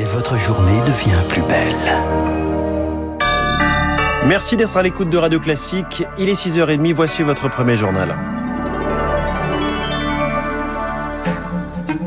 et votre journée devient plus belle. Merci d'être à l'écoute de Radio Classique. Il est 6h30, voici votre premier journal.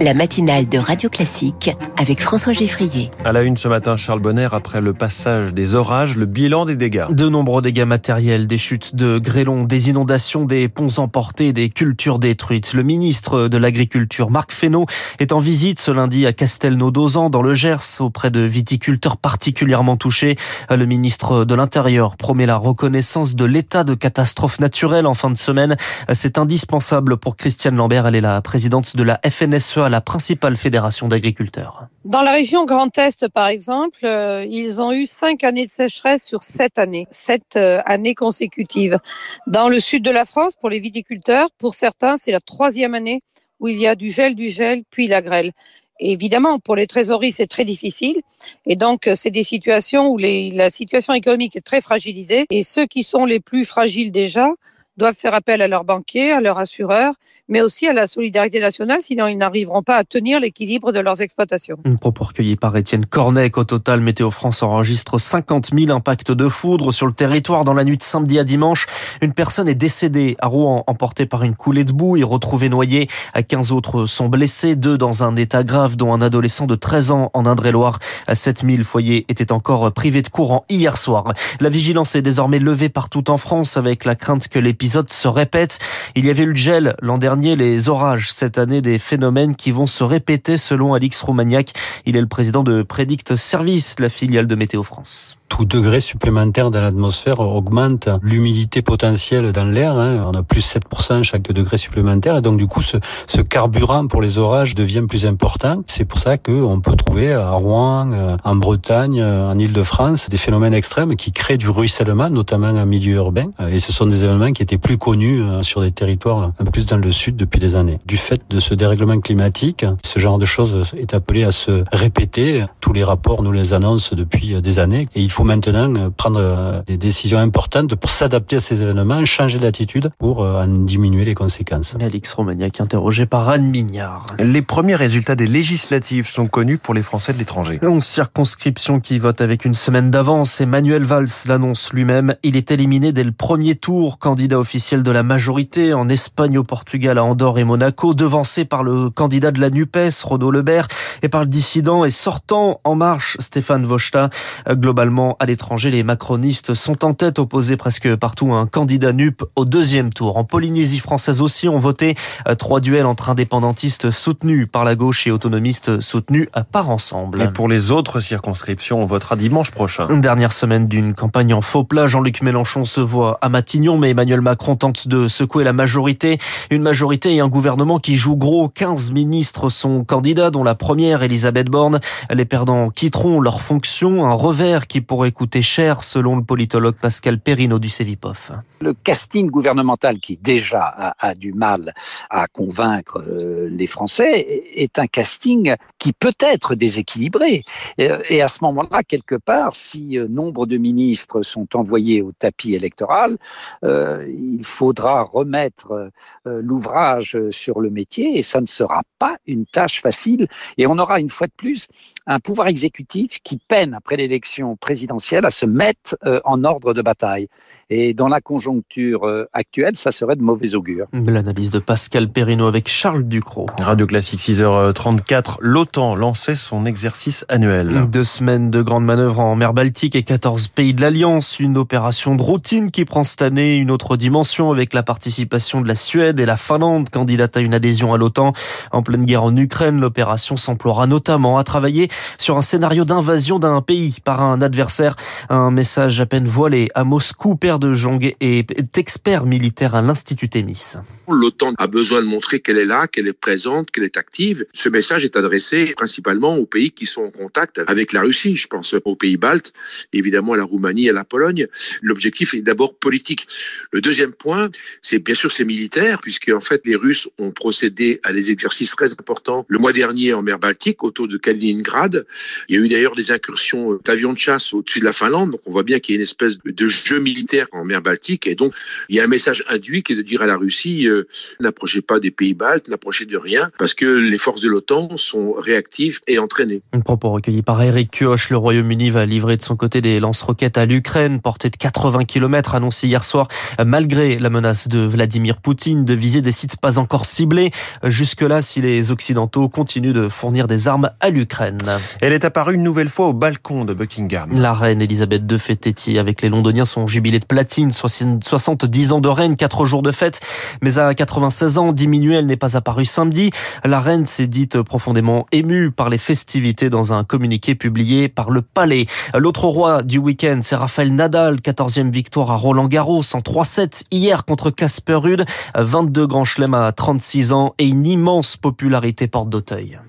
La matinale de Radio Classique avec François Geffrier. À la une ce matin, Charles Bonner, après le passage des orages, le bilan des dégâts. De nombreux dégâts matériels, des chutes de grêlons, des inondations, des ponts emportés, des cultures détruites. Le ministre de l'Agriculture, Marc Fesneau, est en visite ce lundi à Castelnau-d'Ozan, dans le Gers, auprès de viticulteurs particulièrement touchés. Le ministre de l'Intérieur promet la reconnaissance de l'état de catastrophe naturelle en fin de semaine. C'est indispensable pour Christiane Lambert. Elle est la présidente de la FNSEA, la principale fédération d'agriculteurs. Dans la région Grand Est, par exemple, euh, ils ont eu cinq années de sécheresse sur sept années, sept euh, années consécutives. Dans le sud de la France, pour les viticulteurs, pour certains, c'est la troisième année où il y a du gel, du gel, puis la grêle. Évidemment, pour les trésoreries, c'est très difficile. Et donc, c'est des situations où la situation économique est très fragilisée. Et ceux qui sont les plus fragiles déjà doivent faire appel à leurs banquiers, à leurs assureurs, mais aussi à la solidarité nationale, sinon ils n'arriveront pas à tenir l'équilibre de leurs exploitations. Un propos recueilli par Étienne Cornet. Au total, Météo France enregistre 50 000 impacts de foudre sur le territoire dans la nuit de samedi à dimanche. Une personne est décédée à Rouen, emportée par une coulée de boue et retrouvée noyée. 15 autres sont blessés, deux dans un état grave, dont un adolescent de 13 ans en Indre-et-Loire. 7000 foyers étaient encore privés de courant hier soir. La vigilance est désormais levée partout en France avec la crainte que les se. Il y avait eu le gel l'an dernier, les orages cette année, des phénomènes qui vont se répéter selon Alix Roumaniac. Il est le président de Predict Service, la filiale de Météo France tout degré supplémentaire dans l'atmosphère augmente l'humidité potentielle dans l'air. Hein. On a plus 7% chaque degré supplémentaire. Et donc, du coup, ce, ce carburant pour les orages devient plus important. C'est pour ça qu'on peut trouver à Rouen, euh, en Bretagne, euh, en Ile-de-France, des phénomènes extrêmes qui créent du ruissellement, notamment en milieu urbain. Et ce sont des événements qui étaient plus connus euh, sur des territoires un peu plus dans le sud depuis des années. Du fait de ce dérèglement climatique, ce genre de choses est appelé à se répéter. Tous les rapports nous les annoncent depuis des années. Et il faut maintenant euh, prendre euh, des décisions importantes pour s'adapter à ces événements, changer d'attitude pour euh, en diminuer les conséquences. Alix Romagnac, interrogé par Anne Mignard. Les premiers résultats des législatives sont connus pour les Français de l'étranger. 11 circonscriptions qui votent avec une semaine d'avance. Emmanuel Valls l'annonce lui-même. Il est éliminé dès le premier tour, candidat officiel de la majorité en Espagne, au Portugal, à Andorre et Monaco, devancé par le candidat de la NUPES, Renaud Lebert, et par le dissident et sortant en marche, Stéphane Vochta. Globalement, à l'étranger, les macronistes sont en tête, opposés presque partout à un candidat NUP au deuxième tour. En Polynésie française aussi, on voté euh, trois duels entre indépendantistes soutenus par la gauche et autonomistes soutenus par ensemble. Et pour les autres circonscriptions, on votera dimanche prochain. Une dernière semaine d'une campagne en faux plat. Jean-Luc Mélenchon se voit à Matignon, mais Emmanuel Macron tente de secouer la majorité. Une majorité et un gouvernement qui joue gros. 15 ministres sont candidats, dont la première, Elisabeth Borne. Les perdants quitteront leur fonction. Un revers qui pourrait coûter cher, selon le politologue Pascal Perrino du Cevipof. Le casting gouvernemental, qui déjà a, du mal à convaincre euh, les Français, est un casting qui peut être déséquilibré. Et à ce moment-là, quelque part, si euh, nombre de ministres sont envoyés au tapis électoral, euh, il faudra remettre l'ouvrage sur le métier et ça ne sera pas une tâche facile. Et on aura une fois de plus un pouvoir exécutif qui peine après l'élection présidentielle à se mettre euh, en ordre de bataille. Et dans la conjoncture euh, actuelle, ça serait de mauvais augure. L'analyse de Pascal Perrino avec Charles Ducrot. Radio Classique 6h34, l'OTAN lançait son exercice annuel. Deux semaines de grandes manœuvres en mer Baltique et 14 pays de l'Alliance. Une opération de routine qui prend cette année une autre dimension avec la participation de la Suède et la Finlande, candidate à une adhésion à l'OTAN. En pleine guerre en Ukraine, l'opération s'emploiera notamment à travailler sur un scénario d'invasion d'un pays par un adversaire. Un message à peine voilé à Moscou. Père de Jong est expert militaire à l'Institut Témis. L'OTAN a besoin de montrer qu'elle est là, qu'elle est présente, qu'elle est active. Ce message est adressé principalement aux pays qui sont en contact avec la Russie. Je pense aux pays baltes, évidemment à la Roumanie, à la Pologne. L'objectif est d'abord politique. Le deuxième point, c'est bien sûr c'est militaire, puisque en fait les Russes ont procédé à des exercices très importants le mois dernier en mer Baltique autour de Kaliningrad escalade. Il y a eu d'ailleurs des incursions d'avions de chasse au-dessus de la Finlande, donc on voit bien qu'il y a une espèce de jeu militaire en mer Baltique, et donc il y a un message induit qui est de dire à la Russie, euh, n'approchez pas des pays baltes, n'approchez de rien, parce que les forces de l'OTAN sont réactives et entraînées. Un propos recueilli par Eric Kioch, le Royaume-Uni va livrer de son côté des lance-roquettes à l'Ukraine, portée de 80 km, annoncé hier soir, malgré la menace de Vladimir Poutine de viser des sites pas encore ciblés. Jusque-là, si les Occidentaux continuent de fournir des armes à l'Ukraine. Elle est apparue une nouvelle fois au balcon de Buckingham. La reine Elisabeth II fêtait avec les Londoniens son jubilé de platine, 70 ans de reine, 4 jours de fête. Mais à 96 ans, diminuée, elle n'est pas apparue samedi. La reine s'est dite profondément émue par les festivités dans un communiqué publié par le Palais. L'autre roi du week-end, c'est Rafael Nadal, 14e victoire à Roland Garros en 3-7 hier contre Casper Ruud, 22 grands chelems à 36 ans et une immense popularité porte d'Auteuil.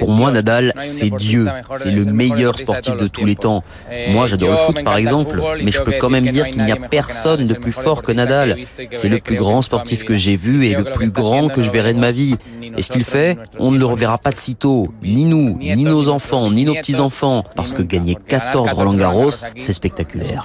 Pour moi, Nadal, c'est Dieu. C'est le meilleur sportif de tous les temps. Moi, j'adore le foot, par exemple, mais je peux quand même dire qu'il n'y a personne de plus fort que Nadal. C'est le plus grand sportif que j'ai vu et le plus grand que je verrai de ma vie. Et ce qu'il fait, on ne le reverra pas de sitôt. Ni nous, ni nos enfants, ni nos petits-enfants. Parce que gagner 14 Roland Garros, c'est spectaculaire.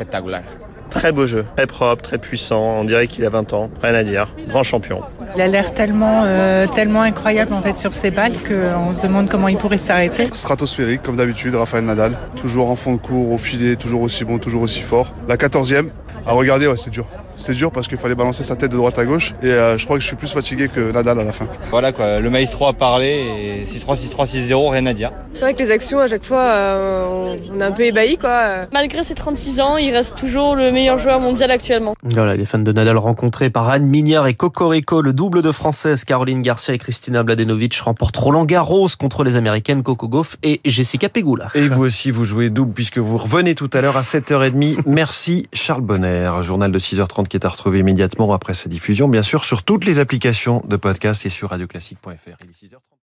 Très beau jeu, très propre, très puissant. On dirait qu'il a 20 ans. Rien à dire. Grand champion. Il a l'air tellement, euh, tellement incroyable en fait sur ses balles qu'on se demande comment il pourrait s'arrêter. Stratosphérique comme d'habitude, Rafael Nadal. Toujours en fond de cours, au filet, toujours aussi bon, toujours aussi fort. La 14e, à regarder, ouais, c'est dur. C'était dur parce qu'il fallait balancer sa tête de droite à gauche et euh, je crois que je suis plus fatigué que Nadal à la fin. Voilà quoi, le maestro a parlé et 6-3, 6-3, 6-0, rien à dire. C'est vrai que les actions à chaque fois, euh, on est un peu ébahi quoi. Malgré ses 36 ans, il reste toujours le meilleur joueur mondial actuellement. Voilà, les fans de Nadal rencontrés par Anne Mignard et Cocorico, le double de françaises Caroline Garcia et Christina Mladenovic remportent Roland Garros contre les américaines Coco Gauff et Jessica Pegula. Et vous aussi, vous jouez double puisque vous revenez tout à l'heure à 7h30. Merci Charles Bonner. Journal de 6h30 qui est à retrouver immédiatement après sa diffusion, bien sûr, sur toutes les applications de podcast et sur radioclassique.fr.